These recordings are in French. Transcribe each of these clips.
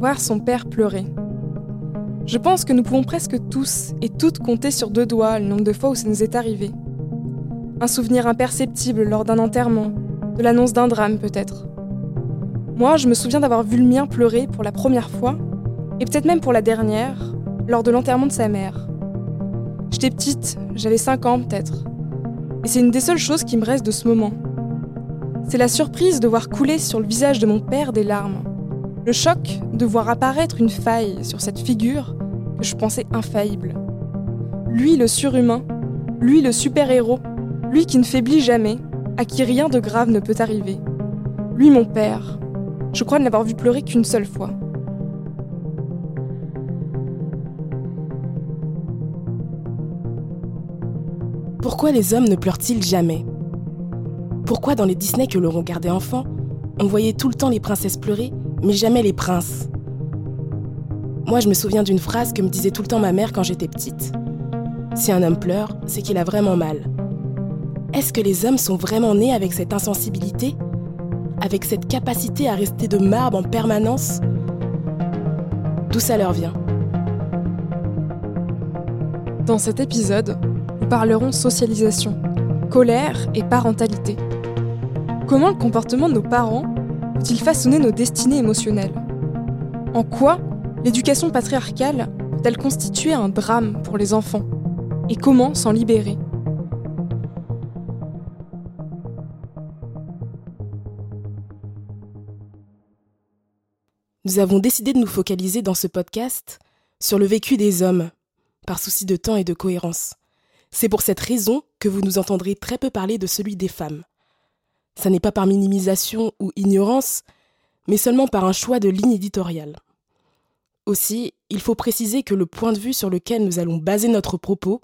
voir son père pleurer. Je pense que nous pouvons presque tous et toutes compter sur deux doigts le nombre de fois où ça nous est arrivé. Un souvenir imperceptible lors d'un enterrement, de l'annonce d'un drame peut-être. Moi, je me souviens d'avoir vu le mien pleurer pour la première fois, et peut-être même pour la dernière, lors de l'enterrement de sa mère. J'étais petite, j'avais 5 ans peut-être. Et c'est une des seules choses qui me reste de ce moment. C'est la surprise de voir couler sur le visage de mon père des larmes. Le choc de voir apparaître une faille sur cette figure que je pensais infaillible. Lui le surhumain, lui le super-héros, lui qui ne faiblit jamais, à qui rien de grave ne peut arriver. Lui mon père. Je crois ne l'avoir vu pleurer qu'une seule fois. Pourquoi les hommes ne pleurent-ils jamais? Pourquoi dans les Disney que l'on regardait enfant, on voyait tout le temps les princesses pleurer, mais jamais les princes Moi, je me souviens d'une phrase que me disait tout le temps ma mère quand j'étais petite. Si un homme pleure, c'est qu'il a vraiment mal. Est-ce que les hommes sont vraiment nés avec cette insensibilité? Avec cette capacité à rester de marbre en permanence? D'où ça leur vient? Dans cet épisode, parlerons socialisation, colère et parentalité. Comment le comportement de nos parents peut-il façonner nos destinées émotionnelles? En quoi l'éducation patriarcale peut-elle constituer un drame pour les enfants? Et comment s'en libérer? Nous avons décidé de nous focaliser dans ce podcast sur le vécu des hommes, par souci de temps et de cohérence. C'est pour cette raison que vous nous entendrez très peu parler de celui des femmes. Ça n'est pas par minimisation ou ignorance, mais seulement par un choix de ligne éditoriale. Aussi, il faut préciser que le point de vue sur lequel nous allons baser notre propos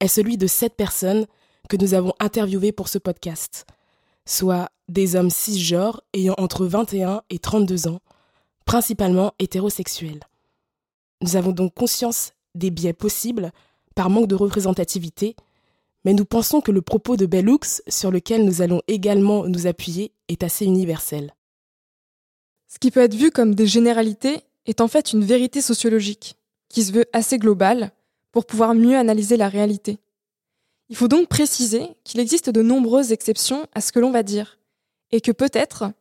est celui de sept personnes que nous avons interviewées pour ce podcast, soit des hommes cisgenres ayant entre 21 et 32 ans, principalement hétérosexuels. Nous avons donc conscience des biais possibles par manque de représentativité, mais nous pensons que le propos de Bellux, sur lequel nous allons également nous appuyer, est assez universel. Ce qui peut être vu comme des généralités est en fait une vérité sociologique, qui se veut assez globale pour pouvoir mieux analyser la réalité. Il faut donc préciser qu'il existe de nombreuses exceptions à ce que l'on va dire, et que peut-être,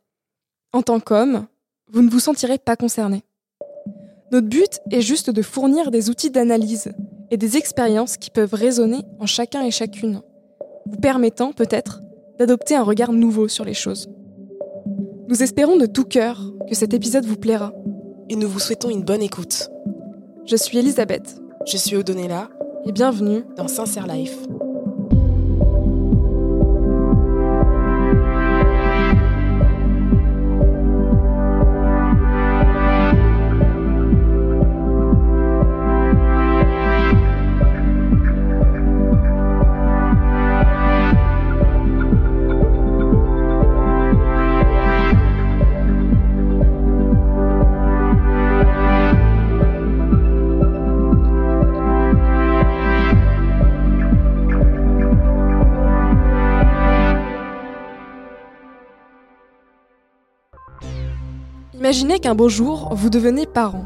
en tant qu'homme, vous ne vous sentirez pas concerné. Notre but est juste de fournir des outils d'analyse et des expériences qui peuvent résonner en chacun et chacune, vous permettant peut-être d'adopter un regard nouveau sur les choses. Nous espérons de tout cœur que cet épisode vous plaira. Et nous vous souhaitons une bonne écoute. Je suis Elisabeth. Je suis Odonella. Et bienvenue dans Sincère Life. Imaginez qu'un beau jour, vous devenez parent.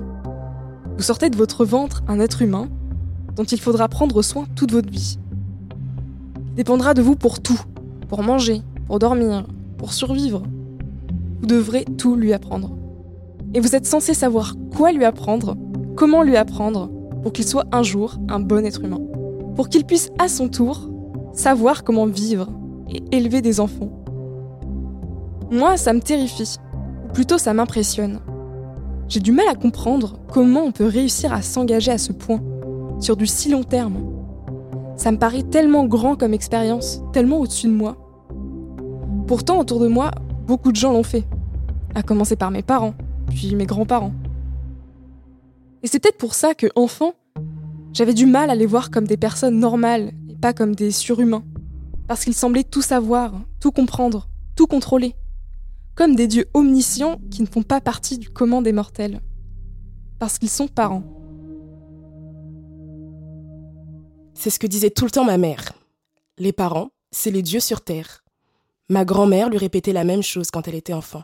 Vous sortez de votre ventre un être humain dont il faudra prendre soin toute votre vie. Il dépendra de vous pour tout, pour manger, pour dormir, pour survivre. Vous devrez tout lui apprendre. Et vous êtes censé savoir quoi lui apprendre, comment lui apprendre, pour qu'il soit un jour un bon être humain. Pour qu'il puisse à son tour savoir comment vivre et élever des enfants. Moi, ça me terrifie. Plutôt, ça m'impressionne. J'ai du mal à comprendre comment on peut réussir à s'engager à ce point, sur du si long terme. Ça me paraît tellement grand comme expérience, tellement au-dessus de moi. Pourtant, autour de moi, beaucoup de gens l'ont fait. À commencer par mes parents, puis mes grands-parents. Et c'est peut-être pour ça que, enfant, j'avais du mal à les voir comme des personnes normales et pas comme des surhumains. Parce qu'ils semblaient tout savoir, tout comprendre, tout contrôler comme des dieux omniscients qui ne font pas partie du commun des mortels, parce qu'ils sont parents. C'est ce que disait tout le temps ma mère. Les parents, c'est les dieux sur Terre. Ma grand-mère lui répétait la même chose quand elle était enfant.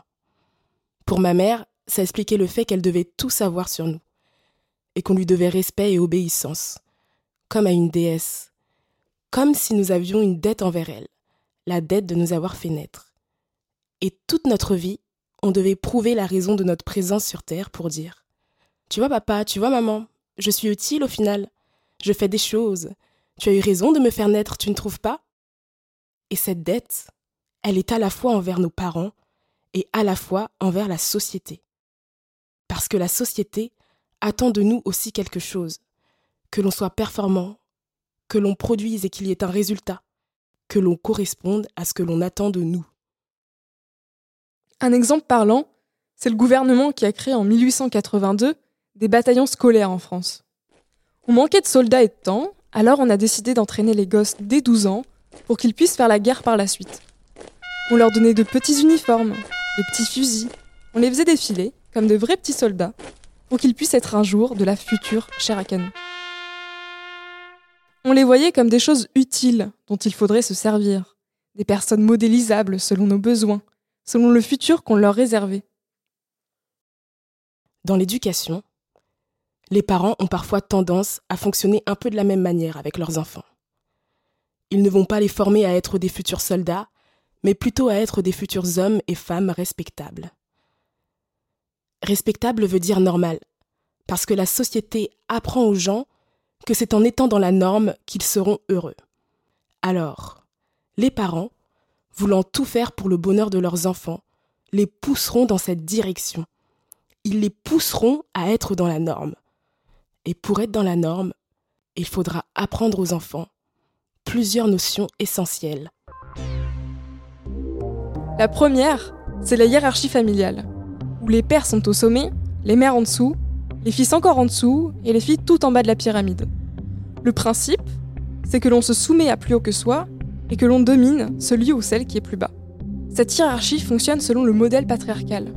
Pour ma mère, ça expliquait le fait qu'elle devait tout savoir sur nous, et qu'on lui devait respect et obéissance, comme à une déesse, comme si nous avions une dette envers elle, la dette de nous avoir fait naître. Et toute notre vie, on devait prouver la raison de notre présence sur Terre pour dire Tu vois papa, tu vois maman, je suis utile au final, je fais des choses, tu as eu raison de me faire naître, tu ne trouves pas? Et cette dette, elle est à la fois envers nos parents et à la fois envers la société. Parce que la société attend de nous aussi quelque chose, que l'on soit performant, que l'on produise et qu'il y ait un résultat, que l'on corresponde à ce que l'on attend de nous. Un exemple parlant, c'est le gouvernement qui a créé en 1882 des bataillons scolaires en France. On manquait de soldats et de temps, alors on a décidé d'entraîner les gosses dès 12 ans pour qu'ils puissent faire la guerre par la suite. On leur donnait de petits uniformes, de petits fusils, on les faisait défiler comme de vrais petits soldats pour qu'ils puissent être un jour de la future chair à. On les voyait comme des choses utiles dont il faudrait se servir, des personnes modélisables selon nos besoins, selon le futur qu'on leur réservait. Dans l'éducation, les parents ont parfois tendance à fonctionner un peu de la même manière avec leurs enfants. Ils ne vont pas les former à être des futurs soldats, mais plutôt à être des futurs hommes et femmes respectables. Respectable veut dire normal, parce que la société apprend aux gens que c'est en étant dans la norme qu'ils seront heureux. Alors, les parents voulant tout faire pour le bonheur de leurs enfants, les pousseront dans cette direction. Ils les pousseront à être dans la norme. Et pour être dans la norme, il faudra apprendre aux enfants plusieurs notions essentielles. La première, c'est la hiérarchie familiale, où les pères sont au sommet, les mères en dessous, les fils encore en dessous et les filles tout en bas de la pyramide. Le principe, c'est que l'on se soumet à plus haut que soi et que l'on domine celui ou celle qui est plus bas. Cette hiérarchie fonctionne selon le modèle patriarcal,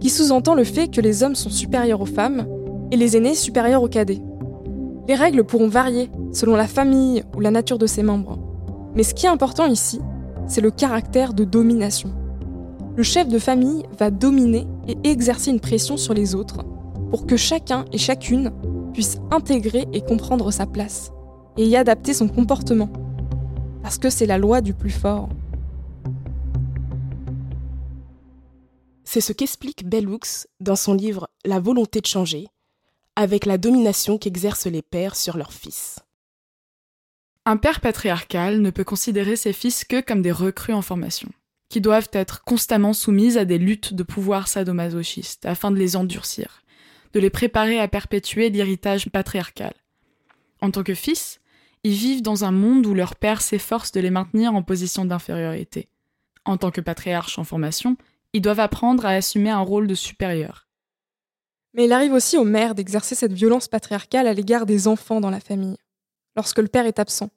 qui sous-entend le fait que les hommes sont supérieurs aux femmes et les aînés supérieurs aux cadets. Les règles pourront varier selon la famille ou la nature de ses membres. Mais ce qui est important ici, c'est le caractère de domination. Le chef de famille va dominer et exercer une pression sur les autres pour que chacun et chacune puisse intégrer et comprendre sa place et y adapter son comportement parce que c'est la loi du plus fort. C'est ce qu'explique Bellux dans son livre La volonté de changer, avec la domination qu'exercent les pères sur leurs fils. Un père patriarcal ne peut considérer ses fils que comme des recrues en formation, qui doivent être constamment soumises à des luttes de pouvoir sadomasochistes afin de les endurcir, de les préparer à perpétuer l'héritage patriarcal. En tant que fils, ils vivent dans un monde où leur père s'efforce de les maintenir en position d'infériorité. En tant que patriarches en formation, ils doivent apprendre à assumer un rôle de supérieur. Mais il arrive aussi aux mères d'exercer cette violence patriarcale à l'égard des enfants dans la famille, lorsque le père est absent.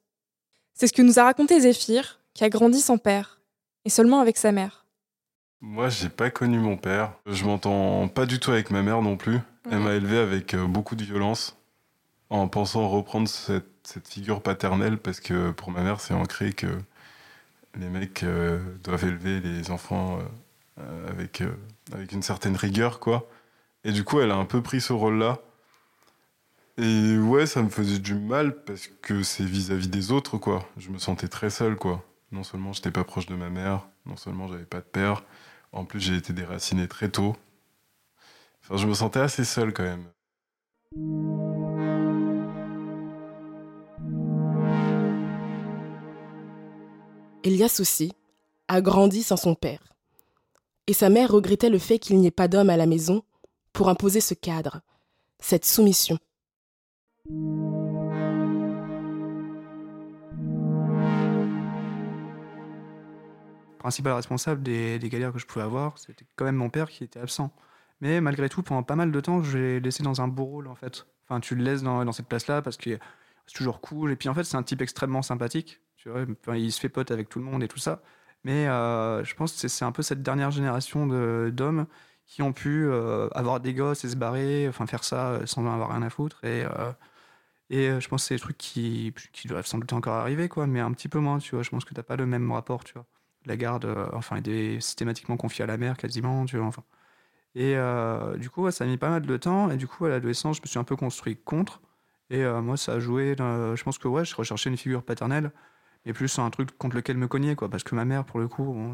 C'est ce que nous a raconté Zéphyr, qui a grandi sans père, et seulement avec sa mère. Moi, j'ai pas connu mon père. Je m'entends pas du tout avec ma mère non plus. Elle m'a élevé avec euh, beaucoup de violence, en pensant reprendre cette figure paternelle parce que pour ma mère, c'est ancré que les mecs euh, doivent élever les enfants euh, avec, euh, avec une certaine rigueur, quoi. Et du coup, elle a un peu pris ce rôle-là. Et ouais, ça me faisait du mal parce que c'est vis-à-vis des autres, quoi. Je me sentais très seul, quoi. Non seulement j'étais pas proche de ma mère, non seulement j'avais pas de père, en plus j'ai été déraciné très tôt. Enfin, je me sentais assez seul quand même. Elias aussi a grandi sans son père. Et sa mère regrettait le fait qu'il n'y ait pas d'homme à la maison pour imposer ce cadre, cette soumission. Principal responsable des, des galères que je pouvais avoir, c'était quand même mon père qui était absent. Mais malgré tout, pendant pas mal de temps, je l'ai laissé dans un beau rôle en fait. Enfin, tu le laisses dans, dans cette place-là parce que c'est toujours cool. Et puis en fait, c'est un type extrêmement sympathique. Il se fait pote avec tout le monde et tout ça. Mais euh, je pense que c'est un peu cette dernière génération d'hommes qui ont pu euh, avoir des gosses et se barrer, enfin faire ça euh, sans en avoir rien à foutre. Et, et je pense que c'est des trucs qui, qui doivent sans doute encore arriver, quoi, mais un petit peu moins, tu vois. Je pense que tu n'as pas le même rapport, tu vois. La garde, enfin, est systématiquement confié à la mère quasiment, tu vois. Et du coup, ça a mis pas mal de temps. Et du coup, à l'adolescence, je me suis un peu construit contre. Et moi, ça a joué. je pense que ouais, je recherchais une figure paternelle, mais plus un truc contre lequel me cogner, quoi. Parce que ma mère, pour le coup,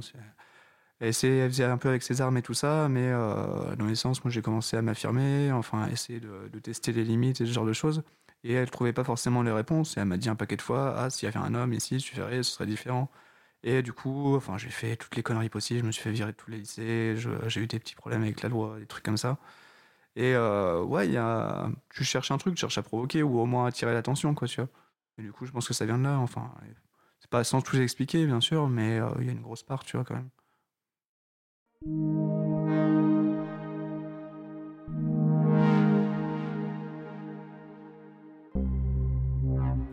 elle, faisait un peu avec ses armes et tout ça. Mais euh, à l'adolescence, moi, j'ai commencé à m'affirmer, enfin, à essayer de, tester les limites et ce genre de choses. Et elle trouvait pas forcément les réponses. Et elle m'a dit un paquet de fois Ah, s'il y avait un homme ici, je ferais, ce serait différent. Et du coup, enfin, j'ai fait toutes les conneries possibles. Je me suis fait virer de tous les lycées. J'ai eu des petits problèmes avec la loi, des trucs comme ça. Et euh, ouais, y a... tu cherches un truc, tu cherches à provoquer ou au moins attirer l'attention, quoi, tu vois. Et du coup, je pense que ça vient de là. Enfin, c'est pas sans tout expliquer, bien sûr, mais euh, il y a une grosse part, tu vois, quand même.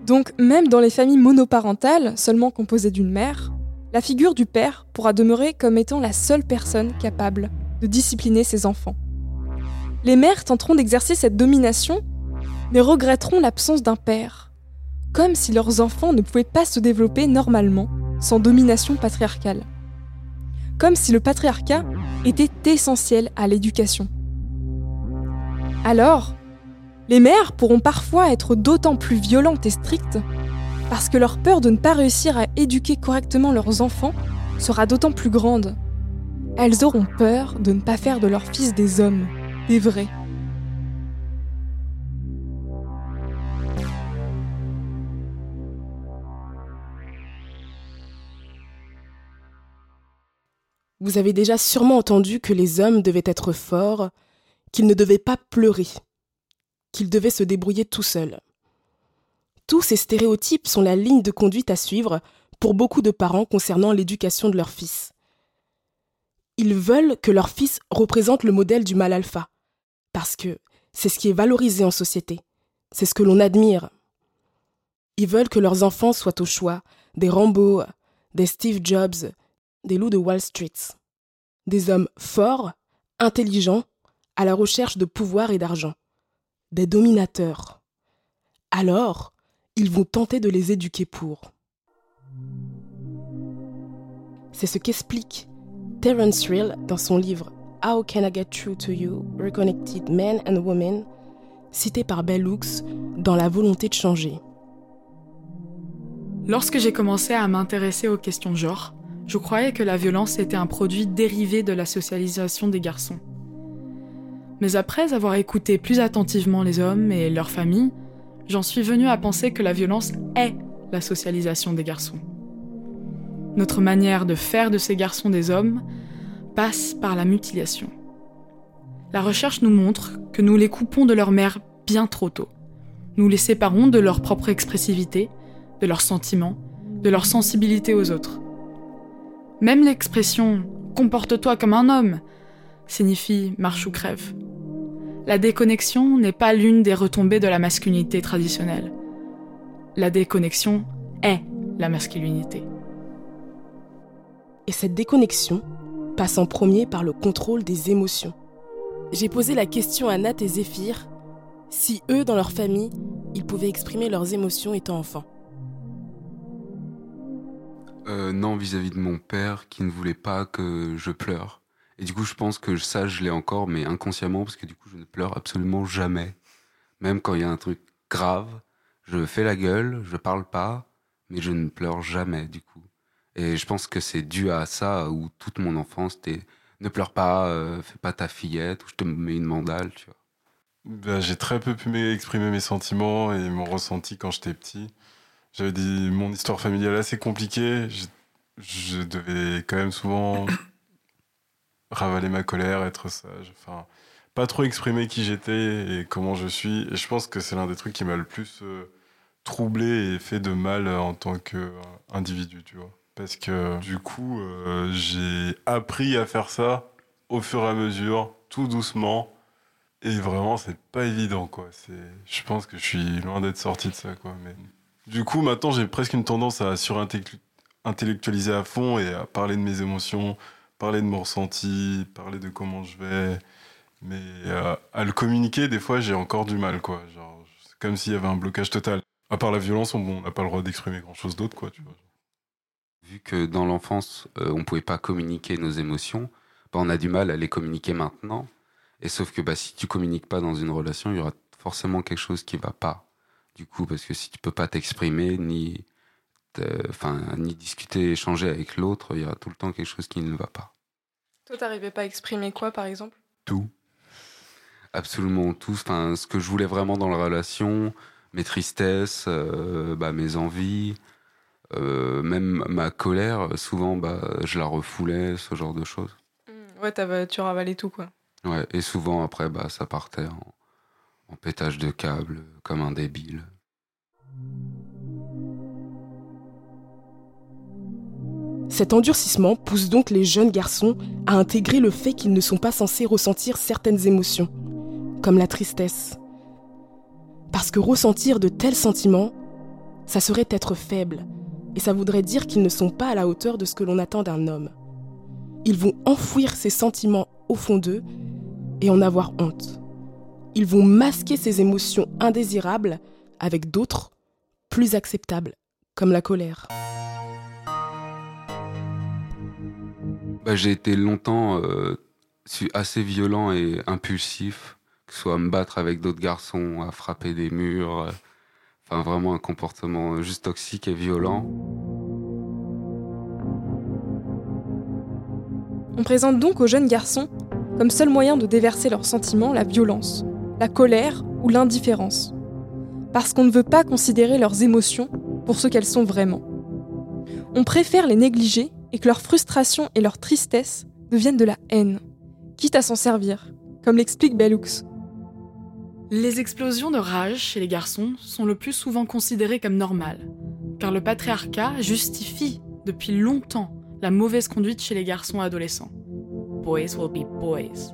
Donc, même dans les familles monoparentales, seulement composées d'une mère, la figure du père pourra demeurer comme étant la seule personne capable de discipliner ses enfants. Les mères tenteront d'exercer cette domination, mais regretteront l'absence d'un père, comme si leurs enfants ne pouvaient pas se développer normalement sans domination patriarcale. Comme si le patriarcat était essentiel à l'éducation. Alors, les mères pourront parfois être d'autant plus violentes et strictes parce que leur peur de ne pas réussir à éduquer correctement leurs enfants sera d'autant plus grande. Elles auront peur de ne pas faire de leurs fils des hommes, des vrais. Vous avez déjà sûrement entendu que les hommes devaient être forts, qu'ils ne devaient pas pleurer, qu'ils devaient se débrouiller tout seuls. Tous ces stéréotypes sont la ligne de conduite à suivre pour beaucoup de parents concernant l'éducation de leurs fils. Ils veulent que leur fils représente le modèle du mal alpha, parce que c'est ce qui est valorisé en société, c'est ce que l'on admire. Ils veulent que leurs enfants soient au choix des Rambo, des Steve Jobs, des loups de Wall Street, des hommes forts, intelligents, à la recherche de pouvoir et d'argent, des dominateurs. Alors, ils vont tenter de les éduquer pour. C'est ce qu'explique Terence Real dans son livre How Can I Get Through to You, Reconnected Men and Women, cité par Bell Hooks dans La volonté de changer. Lorsque j'ai commencé à m'intéresser aux questions genre, je croyais que la violence était un produit dérivé de la socialisation des garçons. Mais après avoir écouté plus attentivement les hommes et leurs familles, j'en suis venu à penser que la violence est la socialisation des garçons. Notre manière de faire de ces garçons des hommes passe par la mutilation. La recherche nous montre que nous les coupons de leur mère bien trop tôt. Nous les séparons de leur propre expressivité, de leurs sentiments, de leur sensibilité aux autres. Même l'expression comporte-toi comme un homme signifie marche ou crève la déconnexion n'est pas l'une des retombées de la masculinité traditionnelle. La déconnexion est la masculinité. Et cette déconnexion passe en premier par le contrôle des émotions. J'ai posé la question à Nat et Zéphyr si eux, dans leur famille, ils pouvaient exprimer leurs émotions étant enfants. Euh, non, vis-à-vis -vis de mon père qui ne voulait pas que je pleure. Et du coup, je pense que ça, je l'ai encore, mais inconsciemment, parce que du coup, je ne pleure absolument jamais. Même quand il y a un truc grave, je fais la gueule, je parle pas, mais je ne pleure jamais, du coup. Et je pense que c'est dû à ça, où toute mon enfance, c'était ne pleure pas, euh, fais pas ta fillette, ou je te mets une mandale, tu vois. Ben, j'ai très peu pu exprimer mes sentiments et mon ressenti quand j'étais petit. J'avais dit mon histoire familiale assez compliquée. Je, je devais quand même souvent ravaler ma colère, être sage. Enfin, pas trop exprimer qui j'étais et comment je suis. Et je pense que c'est l'un des trucs qui m'a le plus euh, troublé et fait de mal en tant qu'individu, tu vois. Parce que du coup, euh, j'ai appris à faire ça au fur et à mesure, tout doucement. Et vraiment, c'est pas évident, quoi. Je pense que je suis loin d'être sorti de ça, quoi. Mais du coup, maintenant, j'ai presque une tendance à surintellectualiser à fond et à parler de mes émotions, parler de mon ressenti, parler de comment je vais. Mais euh, à le communiquer, des fois, j'ai encore du mal, quoi. Genre, c'est comme s'il y avait un blocage total. À part la violence, on n'a pas le droit d'exprimer grand-chose d'autre, quoi, tu. Vu que dans l'enfance, on euh, on pouvait pas communiquer nos émotions, bah, on a du mal à les communiquer maintenant. Et sauf que bah, si tu communiques pas dans une relation, il y aura forcément quelque chose qui va pas. Du coup, parce que si tu peux pas t'exprimer, ni, enfin, ni discuter, échanger avec l'autre, il y aura tout le temps quelque chose qui ne va pas. Toi, t'arrivais pas à exprimer quoi, par exemple? Tout. Absolument tout. Enfin, ce que je voulais vraiment dans la relation, mes tristesses, euh, bah, mes envies, euh, même ma colère, souvent, bah, je la refoulais, ce genre de choses. Mmh, ouais, tu ravalais tout, quoi. Ouais, et souvent, après, bah, ça partait en, pétage de câble, comme un débile. Cet endurcissement pousse donc les jeunes garçons à intégrer le fait qu'ils ne sont pas censés ressentir certaines émotions, comme la tristesse. Parce que ressentir de tels sentiments, ça serait être faible, et ça voudrait dire qu'ils ne sont pas à la hauteur de ce que l'on attend d'un homme. Ils vont enfouir ces sentiments au fond d'eux et en avoir honte. Ils vont masquer ces émotions indésirables avec d'autres plus acceptables, comme la colère. Bah, j'ai été longtemps euh, assez violent et impulsif, que ce soit à me battre avec d'autres garçons, à frapper des murs, euh, enfin vraiment un comportement juste toxique et violent. On présente donc aux jeunes garçons comme seul moyen de déverser leurs sentiments la violence, la colère ou l'indifférence. Parce qu'on ne veut pas considérer leurs émotions pour ce qu'elles sont vraiment. On préfère les négliger et que leur frustration et leur tristesse deviennent de la haine, quitte à s'en servir, comme l'explique Bellux. Les explosions de rage chez les garçons sont le plus souvent considérées comme normales, car le patriarcat justifie depuis longtemps la mauvaise conduite chez les garçons adolescents. Boys will be boys.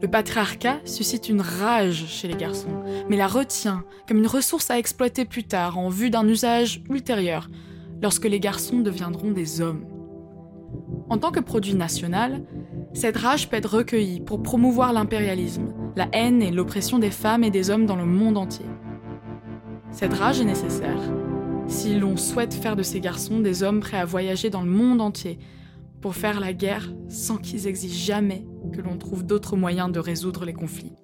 Le patriarcat suscite une rage chez les garçons, mais la retient comme une ressource à exploiter plus tard en vue d'un usage ultérieur, lorsque les garçons deviendront des hommes. En tant que produit national, cette rage peut être recueillie pour promouvoir l'impérialisme, la haine et l'oppression des femmes et des hommes dans le monde entier. Cette rage est nécessaire si l'on souhaite faire de ces garçons des hommes prêts à voyager dans le monde entier pour faire la guerre sans qu'ils exigent jamais que l'on trouve d'autres moyens de résoudre les conflits.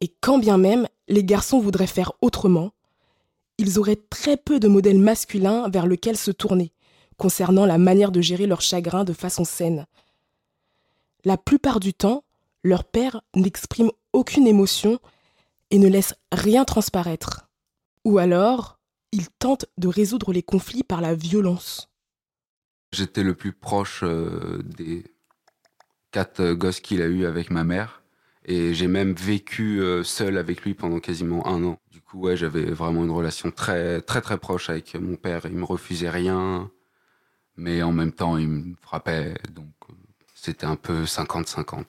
Et quand bien même les garçons voudraient faire autrement, ils auraient très peu de modèles masculins vers lesquels se tourner concernant la manière de gérer leur chagrin de façon saine. La plupart du temps, leur père n'exprime aucune émotion et ne laisse rien transparaître. Ou alors, il tente de résoudre les conflits par la violence. J'étais le plus proche euh, des quatre euh, gosses qu'il a eu avec ma mère. Et j'ai même vécu euh, seul avec lui pendant quasiment un an ouais, j'avais vraiment une relation très, très, très proche avec mon père. Il me refusait rien, mais en même temps, il me frappait. Donc, c'était un peu 50-50.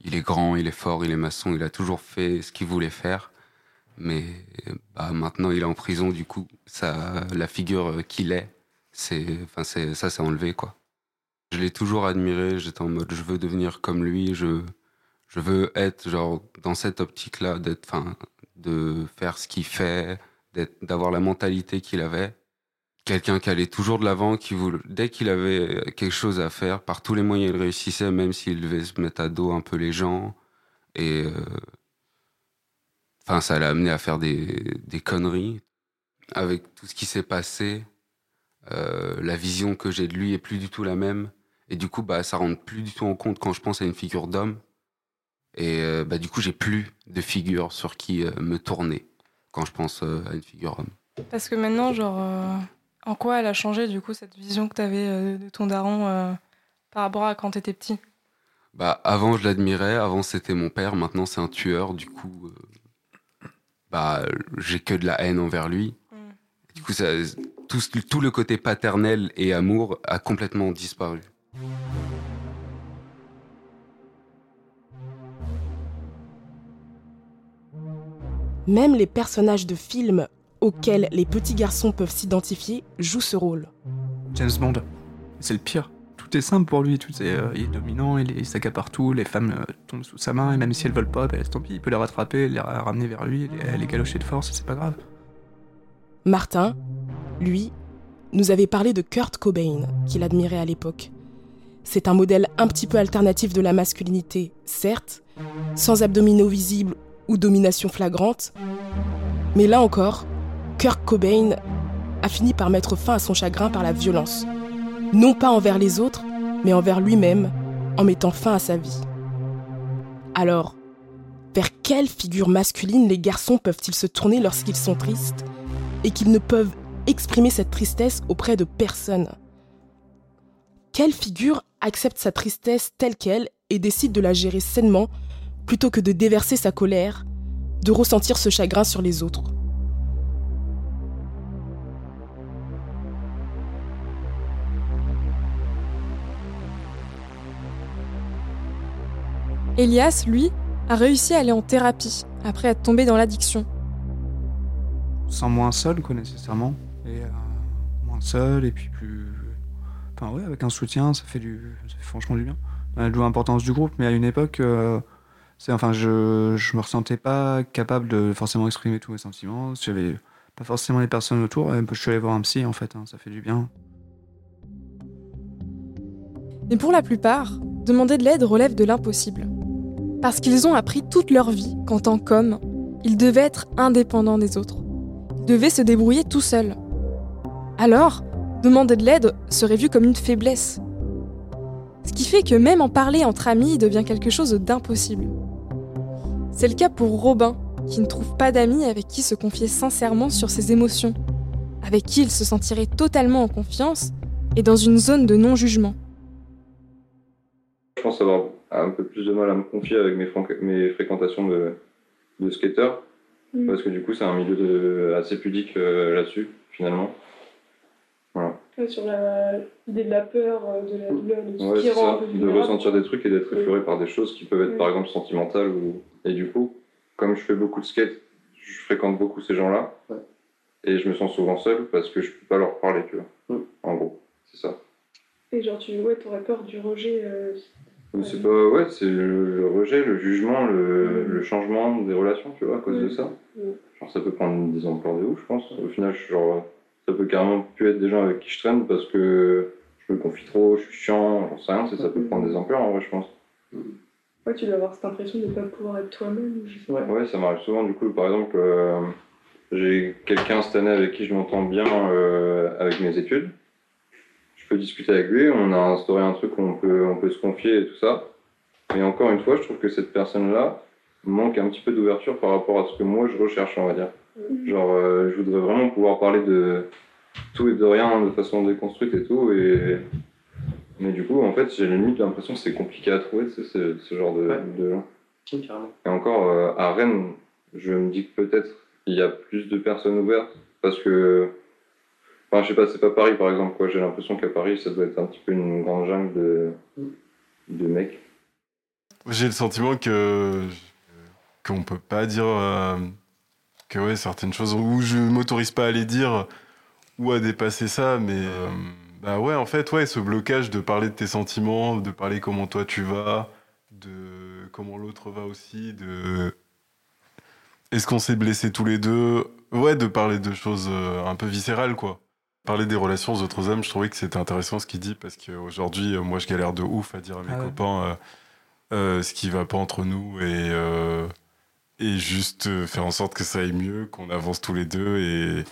Il est grand, il est fort, il est maçon, il a toujours fait ce qu'il voulait faire. Mais bah, maintenant, il est en prison, du coup, ça, la figure qu'il est, c'est, enfin, c'est, ça s'est enlevé, quoi. Je l'ai toujours admiré, j'étais en mode, je veux devenir comme lui, je, je veux être, genre, dans cette optique-là, d'être, enfin, de faire ce qu'il fait, d'avoir la mentalité qu'il avait. Quelqu'un qui allait toujours de l'avant, qui voulait, dès qu'il avait quelque chose à faire, par tous les moyens, il réussissait, même s'il devait se mettre à dos un peu les gens. Et euh, enfin, ça l'a amené à faire des, des, conneries. Avec tout ce qui s'est passé, euh, la vision que j'ai de lui est plus du tout la même. Et du coup, bah, ça rentre plus du tout en compte quand je pense à une figure d'homme. Et euh, bah, du coup, j'ai plus de figure sur qui euh, me tourner quand je pense à une figure homme. Parce que maintenant, genre, en quoi elle a changé du coup cette vision que tu avais de ton daron par rapport à quand tu étais petit? Bah, Avant, je l'admirais. Avant, c'était mon père. Maintenant, c'est un tueur. Du coup, bah, j'ai que de la haine envers lui. Mm. Du coup, ça, tout, tout le côté paternel et amour a complètement disparu. Même les personnages de films auxquels les petits garçons peuvent s'identifier jouent ce rôle. James Bond, c'est le pire. Tout est simple pour lui, tout est, euh, il est dominant, il, est, s'accapare tout, les femmes euh, tombent sous sa main, et même si elles veulent pas, bah, tant pis, il peut les rattraper, les ramener vers lui, les, les galocher de force, c'est pas grave. Martin, lui, nous avait parlé de Kurt Cobain, qu'il admirait à l'époque. C'est un modèle un petit peu alternatif de la masculinité, certes, sans abdominaux visibles ou domination flagrante, mais là encore, Kurt Cobain a fini par mettre fin à son chagrin par la violence, non pas envers les autres, mais envers lui-même, en mettant fin à sa vie. Alors, vers quelle figure masculine les garçons peuvent-ils se tourner lorsqu'ils sont tristes et qu'ils ne peuvent exprimer cette tristesse auprès de personne Quelle figure accepte sa tristesse telle qu'elle et décide de la gérer sainement plutôt que de déverser sa colère, de ressentir ce chagrin sur les autres? Elias, lui, a réussi à aller en thérapie après être tombé dans l'addiction. Sans moins seul, quoi, nécessairement. Et euh, moins seul, et puis plus. Enfin, ouais, avec un soutien, ça fait, du... ça fait franchement du bien. D'où l'importance du groupe, mais à une époque, euh, c'est, enfin, je, je me ressentais pas capable de forcément exprimer tous mes sentiments. J'avais pas forcément les personnes autour. Je suis allé voir un psy, en fait, hein, ça fait du bien. Mais pour la plupart, demander de l'aide relève de l'impossible parce qu'ils ont appris toute leur vie qu'en tant qu'hommes, ils devaient être indépendants des autres. Ils devaient se débrouiller tout seuls. Alors, demander de l'aide serait vu comme une faiblesse. Ce qui fait que même en parler entre amis devient quelque chose d'impossible. C'est le cas pour Robin, qui ne trouve pas d'amis avec qui se confier sincèrement sur ses émotions, avec qui il se sentirait totalement en confiance et dans une zone de non-jugement. Je pense avoir un peu plus de mal à me confier avec mes, mes fréquentations de, de skateurs. Mm. Parce que du coup, c'est un milieu de, assez pudique euh, là-dessus, finalement. Voilà. sur l'idée de la peur, euh, de la douleur, de qui rend De ressentir des trucs et d'être effleuré par des choses qui peuvent être par exemple sentimentales. Ou... Et du coup, comme je fais beaucoup de skate, je fréquente beaucoup ces gens-là. Et je me sens souvent seul parce que je peux pas leur parler, tu vois. En gros, c'est ça. Et genre, tu ouais, aurais peur du rejet euh, c'est pas, ouais, c'est le, rejet, le jugement, le, le, changement des relations, tu vois, à cause de ça. Genre, ça peut prendre des ampleurs de ouf, je pense. Au final, genre, ça peut carrément plus être des gens avec qui je traîne parce que je me confie trop, je suis chiant, j'en sais rien, ça peut prendre des ampleurs en vrai, je pense. Ouais, tu dois avoir cette impression de ne pas pouvoir être toi-même. Ouais. ouais, ça m'arrive souvent. Du coup, par exemple, euh, j'ai quelqu'un cette année avec qui je m'entends bien euh, avec mes études discuter avec lui, on a instauré un truc où on peut, on peut se confier et tout ça. Mais encore une fois, je trouve que cette personne-là manque un petit peu d'ouverture par rapport à ce que moi je recherche, on va dire. Genre, euh, je voudrais vraiment pouvoir parler de tout et de rien de façon déconstruite et tout. Et... Mais du coup, en fait, j'ai limite l'impression que c'est compliqué à trouver ce, ce genre de, gens. Et encore, euh, à Rennes, je me dis que peut-être il y a plus de personnes ouvertes parce que Enfin, je sais pas, c'est pas Paris par exemple. Quoi. J'ai l'impression qu'à Paris, ça doit être un petit peu une grande jungle de, de mecs. J'ai le sentiment que qu'on peut pas dire euh, que ouais, certaines choses où je m'autorise pas à les dire ou à dépasser ça, mais euh, bah ouais, en fait, ouais, ce blocage de parler de tes sentiments, de parler comment toi tu vas, de comment l'autre va aussi, de est-ce qu'on s'est blessé tous les deux, ouais, de parler de choses euh, un peu viscérales quoi. Parler des relations aux autres hommes, je trouvais que c'était intéressant ce qu'il dit parce qu'aujourd'hui, euh, moi, je galère de ouf à dire à mes ah copains euh, euh, ce qui va pas entre nous et, et juste faire en sorte que ça aille mieux, qu'on avance tous les deux. Et,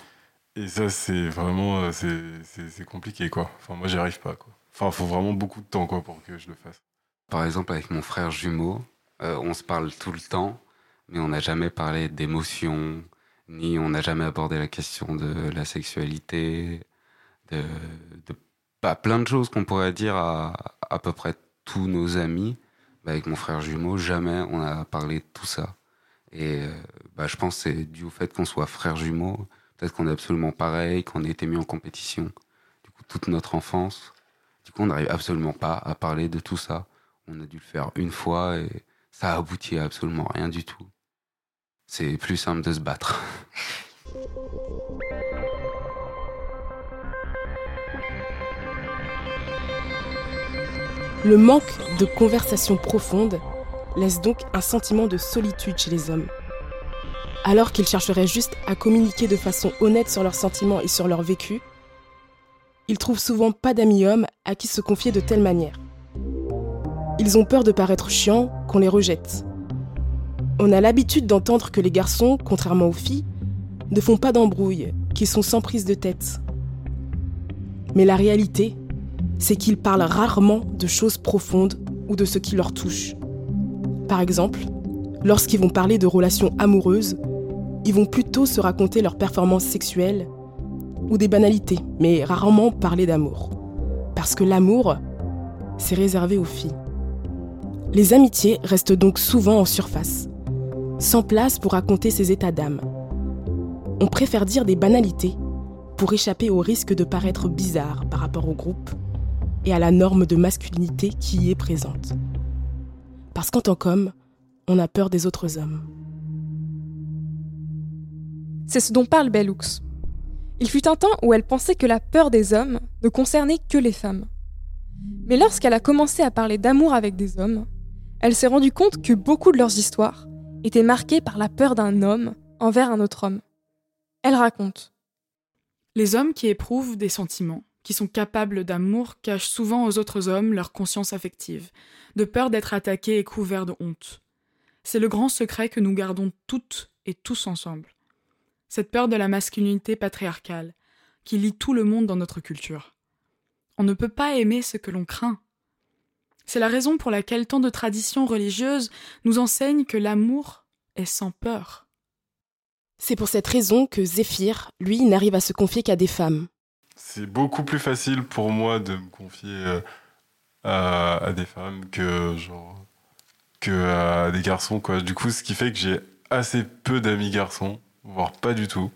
et ça, c'est vraiment c'est compliqué, quoi. Enfin, moi, j'y arrive pas, quoi. Enfin, il faut vraiment beaucoup de temps, quoi, pour que je le fasse. Par exemple, avec mon frère jumeau, on se parle tout le temps, mais on n'a jamais parlé d'émotions, ni on n'a jamais abordé la question de la sexualité, de, pas plein de choses qu'on pourrait dire à à peu près tous nos amis. Bah, avec mon frère jumeau, jamais on a parlé de tout ça. Et euh, bah, je pense que c'est dû au fait qu'on soit frère jumeau. Peut-être qu'on est absolument pareil, qu'on a été mis en compétition. Du coup, toute notre enfance. Du coup, on n'arrive absolument pas à parler de tout ça. On a dû le faire une fois et ça a abouti à absolument rien du tout c'est plus simple de se battre. Le manque de conversation profonde laisse donc un sentiment de solitude chez les hommes. Alors qu'ils chercheraient juste à communiquer de façon honnête sur leurs sentiments et sur leur vécu, ils trouvent souvent pas d'amis hommes à qui se confier de telle manière. Ils ont peur de paraître chiants, qu'on les rejette. On a l'habitude d'entendre que les garçons, contrairement aux filles, ne font pas d'embrouilles, qu'ils sont sans prise de tête. Mais la réalité, c'est qu'ils parlent rarement de choses profondes ou de ce qui leur touche. Par exemple, lorsqu'ils vont parler de relations amoureuses, ils vont plutôt se raconter leurs performances sexuelles ou des banalités, mais rarement parler d'amour. Parce que l'amour, c'est réservé aux filles. Les amitiés restent donc souvent en surface, sans place pour raconter ses états d'âme. On préfère dire des banalités pour échapper au risque de paraître bizarre par rapport au groupe et à la norme de masculinité qui y est présente. Parce qu'en tant qu'homme, on a peur des autres hommes. C'est ce dont parle Bellux. Il fut un temps où elle pensait que la peur des hommes ne concernait que les femmes. Mais lorsqu'elle a commencé à parler d'amour avec des hommes, elle s'est rendue compte que beaucoup de leurs histoires étaient marquées par la peur d'un homme envers un autre homme. Elle raconte. Les hommes qui éprouvent des sentiments, qui sont capables d'amour, cachent souvent aux autres hommes leur conscience affective, de peur d'être attaqués et couverts de honte. C'est le grand secret que nous gardons toutes et tous ensemble cette peur de la masculinité patriarcale, qui lie tout le monde dans notre culture. On ne peut pas aimer ce que l'on craint. C'est la raison pour laquelle tant de traditions religieuses nous enseignent que l'amour est sans peur. C'est pour cette raison que Zéphyr, lui, n'arrive à se confier qu'à des femmes. C'est beaucoup plus facile pour moi de me confier euh, à, des femmes que genre que à des garçons quoi. Du coup, ce qui fait que j'ai assez peu d'amis garçons voire pas du tout.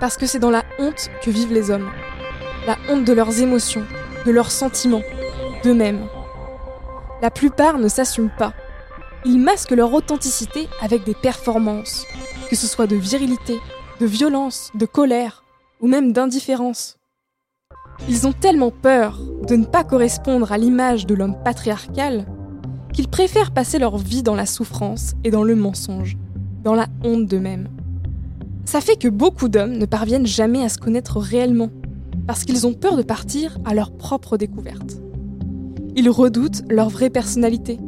Parce que c'est dans la honte que vivent les hommes. La honte de leurs émotions, de leurs sentiments, d'eux-mêmes. La plupart ne s'assument pas. Ils masquent leur authenticité avec des performances, que ce soit de virilité, de violence, de colère ou même d'indifférence. Ils ont tellement peur de ne pas correspondre à l'image de l'homme patriarcal qu'ils préfèrent passer leur vie dans la souffrance et dans le mensonge, dans la honte d'eux-mêmes. Ça fait que beaucoup d'hommes ne parviennent jamais à se connaître réellement, parce qu'ils ont peur de partir à leur propre découverte. Ils redoutent leur vraie personnalité,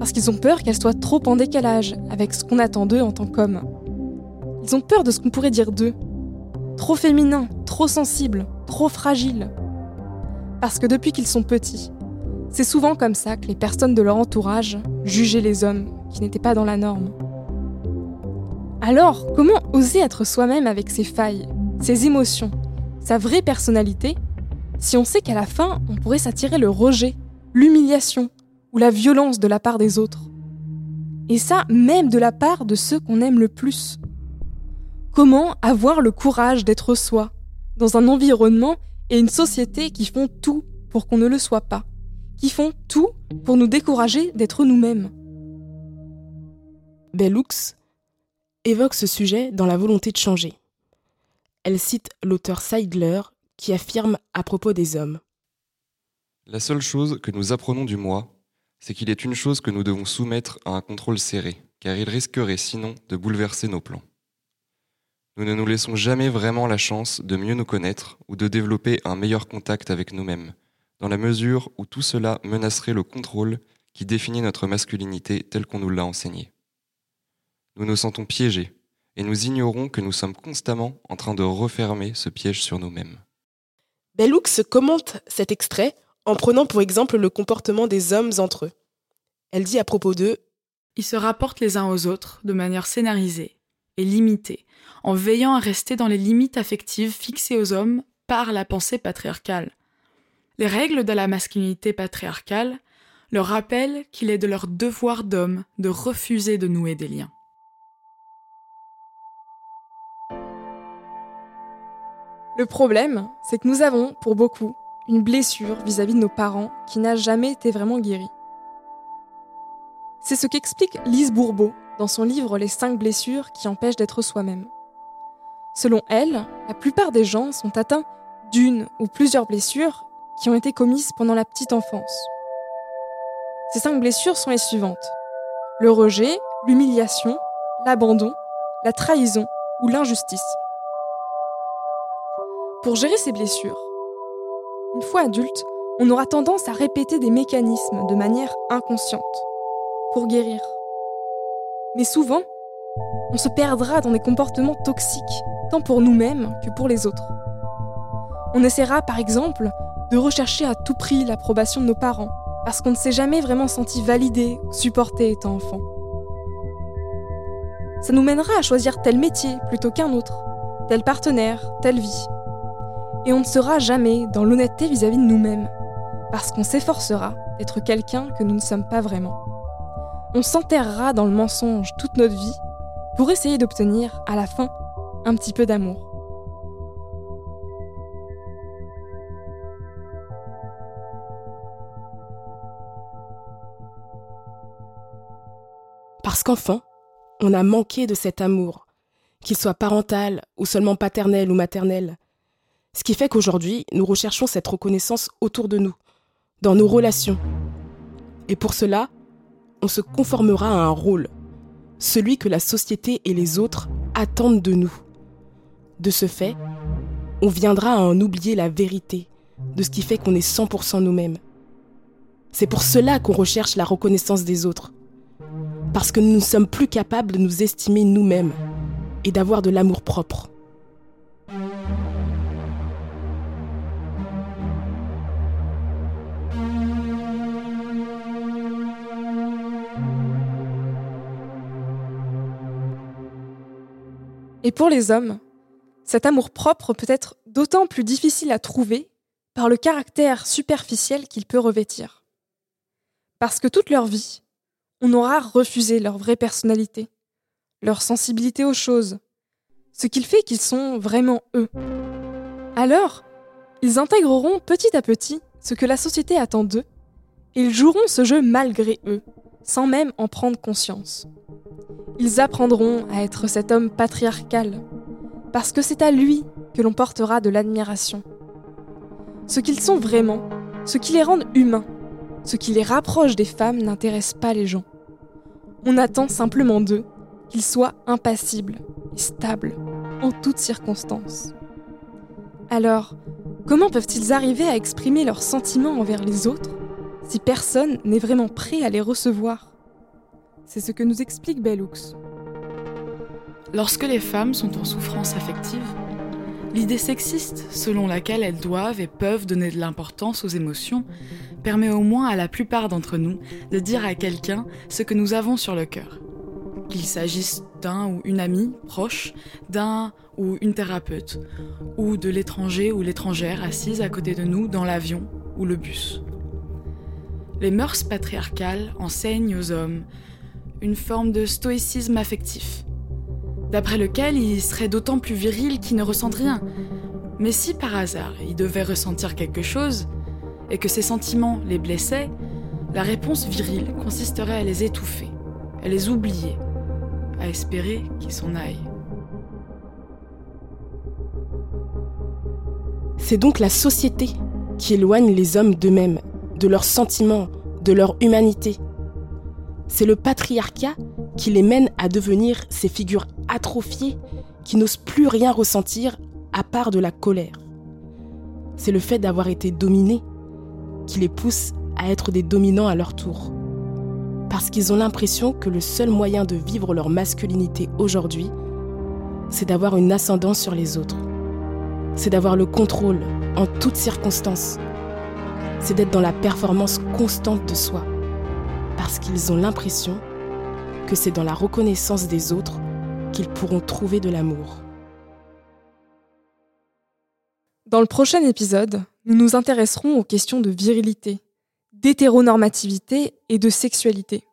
parce qu'ils ont peur qu'elle soit trop en décalage avec ce qu'on attend d'eux en tant qu'hommes. Ils ont peur de ce qu'on pourrait dire d'eux. Trop féminin, trop sensible, trop fragile. Parce que depuis qu'ils sont petits, c'est souvent comme ça que les personnes de leur entourage jugeaient les hommes qui n'étaient pas dans la norme. Alors, comment oser être soi-même avec ses failles, ses émotions, sa vraie personnalité, si on sait qu'à la fin, on pourrait s'attirer le rejet, l'humiliation ou la violence de la part des autres Et ça, même de la part de ceux qu'on aime le plus. Comment avoir le courage d'être soi, dans un environnement et une société qui font tout pour qu'on ne le soit pas qui font tout pour nous décourager d'être nous-mêmes? Bellux évoque ce sujet dans la volonté de changer. Elle cite l'auteur Seidler qui affirme à propos des hommes. La seule chose que nous apprenons du moi, c'est qu'il est une chose que nous devons soumettre à un contrôle serré, car il risquerait sinon de bouleverser nos plans. Nous ne nous laissons jamais vraiment la chance de mieux nous connaître ou de développer un meilleur contact avec nous-mêmes, dans la mesure où tout cela menacerait le contrôle qui définit notre masculinité telle qu'on nous l'a enseigné. Nous nous sentons piégés et nous ignorons que nous sommes constamment en train de refermer ce piège sur nous-mêmes. Bellux commente cet extrait en prenant pour exemple le comportement des hommes entre eux. Elle dit à propos d'eux Ils se rapportent les uns aux autres de manière scénarisée et limitée, en veillant à rester dans les limites affectives fixées aux hommes par la pensée patriarcale. Les règles de la masculinité patriarcale leur rappellent qu'il est de leur devoir d'homme de refuser de nouer des liens. Le problème, c'est que nous avons, pour beaucoup, une blessure vis-à-vis de nos parents qui n'a jamais été vraiment guérie. C'est ce qu'explique Lise Bourbeau dans son livre Les cinq blessures qui empêchent d'être soi-même. Selon elle, la plupart des gens sont atteints d'une ou plusieurs blessures qui ont été commises pendant la petite enfance. Ces cinq blessures sont les suivantes. Le rejet, l'humiliation, l'abandon, la trahison ou l'injustice. Pour gérer ces blessures, Une fois adulte, on aura tendance à répéter des mécanismes de manière inconsciente pour guérir. Mais souvent, on se perdra dans des comportements toxiques, tant pour nous-mêmes que pour les autres. On essaiera par exemple de rechercher à tout prix l'approbation de nos parents, parce qu'on ne s'est jamais vraiment senti validé ou supporté étant enfant. Ça nous mènera à choisir tel métier plutôt qu'un autre, tel partenaire, telle vie. Et on ne sera jamais dans l'honnêteté vis-à-vis de nous-mêmes, parce qu'on s'efforcera d'être quelqu'un que nous ne sommes pas vraiment. On s'enterrera dans le mensonge toute notre vie pour essayer d'obtenir, à la fin, un petit peu d'amour. Parce qu'enfant, on a manqué de cet amour, qu'il soit parental ou seulement paternel ou maternel. Ce qui fait qu'aujourd'hui, nous recherchons cette reconnaissance autour de nous, dans nos relations. Et pour cela, on se conformera à un rôle, celui que la société et les autres attendent de nous. De ce fait, on viendra à en oublier la vérité de ce qui fait qu'on est 100% nous-mêmes. C'est pour cela qu'on recherche la reconnaissance des autres. Parce que nous ne sommes plus capables de nous estimer nous-mêmes et d'avoir de l'amour propre. Et pour les hommes, cet amour-propre peut être d'autant plus difficile à trouver par le caractère superficiel qu'il peut revêtir. Parce que toute leur vie, on aura refusé leur vraie personnalité, leur sensibilité aux choses, ce qui fait qu'ils sont vraiment eux. Alors, ils intégreront petit à petit ce que la société attend d'eux, et ils joueront ce jeu malgré eux, sans même en prendre conscience. Ils apprendront à être cet homme patriarcal, parce que c'est à lui que l'on portera de l'admiration. Ce qu'ils sont vraiment, ce qui les rend humains, ce qui les rapproche des femmes n'intéresse pas les gens. On attend simplement d'eux qu'ils soient impassibles et stables en toutes circonstances. Alors, comment peuvent-ils arriver à exprimer leurs sentiments envers les autres? Si personne n'est vraiment prêt à les recevoir C'est ce que nous explique Bellux. Lorsque les femmes sont en souffrance affective, l'idée sexiste selon laquelle elles doivent et peuvent donner de l'importance aux émotions permet au moins à la plupart d'entre nous de dire à quelqu'un ce que nous avons sur le cœur. Qu'il s'agisse d'un ou une amie proche, d'un ou une thérapeute, ou de l'étranger ou l'étrangère assise à côté de nous dans l'avion ou le bus. Les mœurs patriarcales enseignent aux hommes une forme de stoïcisme affectif, d'après lequel ils seraient d'autant plus virils qu'ils ne ressentent rien. Mais si par hasard ils devaient ressentir quelque chose, et que ces sentiments les blessaient, la réponse virile consisterait à les étouffer, à les oublier, à espérer qu'ils s'en aillent. C'est donc la société qui éloigne les hommes d'eux-mêmes, de leurs sentiments, de leur humanité. C'est le patriarcat qui les mène à devenir ces figures atrophiées qui n'osent plus rien ressentir à part de la colère. C'est le fait d'avoir été dominés qui les pousse à être des dominants à leur tour. Parce qu'ils ont l'impression que le seul moyen de vivre leur masculinité aujourd'hui, c'est d'avoir une ascendance sur les autres. C'est d'avoir le contrôle en toutes circonstances. C'est d'être dans la performance constante de soi. Parce qu'ils ont l'impression que c'est dans la reconnaissance des autres qu'ils pourront trouver de l'amour. Dans le prochain épisode, nous nous intéresserons aux questions de virilité, d'hétéronormativité et de sexualité.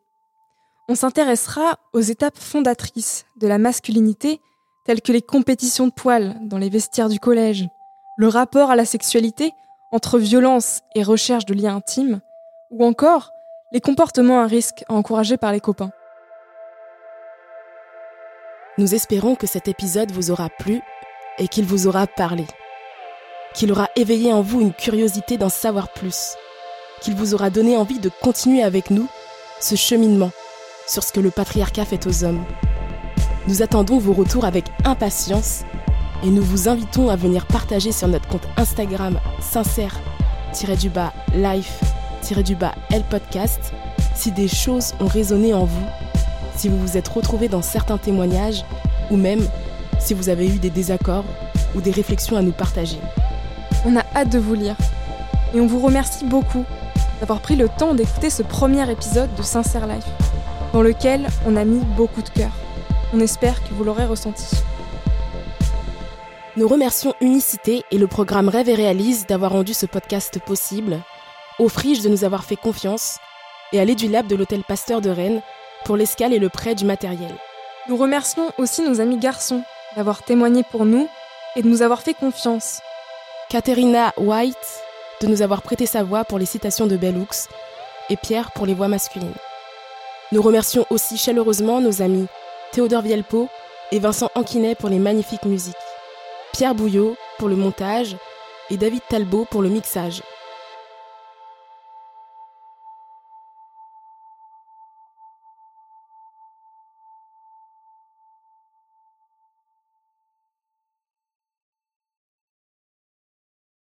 On s'intéressera aux étapes fondatrices de la masculinité, telles que les compétitions de poils dans les vestiaires du collège, le rapport à la sexualité entre violence et recherche de liens intimes, ou encore les comportements à risque encouragés par les copains. Nous espérons que cet épisode vous aura plu et qu'il vous aura parlé qu'il aura éveillé en vous une curiosité d'en savoir plus, qu'il vous aura donné envie de continuer avec nous ce cheminement sur ce que le patriarcat fait aux hommes. Nous attendons vos retours avec impatience et nous vous invitons à venir partager sur notre compte Instagram sincère life-l podcast si des choses ont résonné en vous, si vous vous êtes retrouvé dans certains témoignages ou même si vous avez eu des désaccords ou des réflexions à nous partager. On a hâte de vous lire et on vous remercie beaucoup d'avoir pris le temps d'écouter ce premier épisode de Sincère Life, dans lequel on a mis beaucoup de cœur. On espère que vous l'aurez ressenti. Nous remercions Unicité et le programme Rêve et Réalise d'avoir rendu ce podcast possible, aux Friges de nous avoir fait confiance et à l'Édulab de l'Hôtel Pasteur de Rennes pour l'escale et le prêt du matériel. Nous remercions aussi nos amis garçons d'avoir témoigné pour nous et de nous avoir fait confiance. Katerina White de nous avoir prêté sa voix pour les citations de Bellux et Pierre pour les voix masculines. Nous remercions aussi chaleureusement nos amis Théodore Vielpo et Vincent Anquinet pour les magnifiques musiques, Pierre Bouillot pour le montage et David Talbot pour le mixage.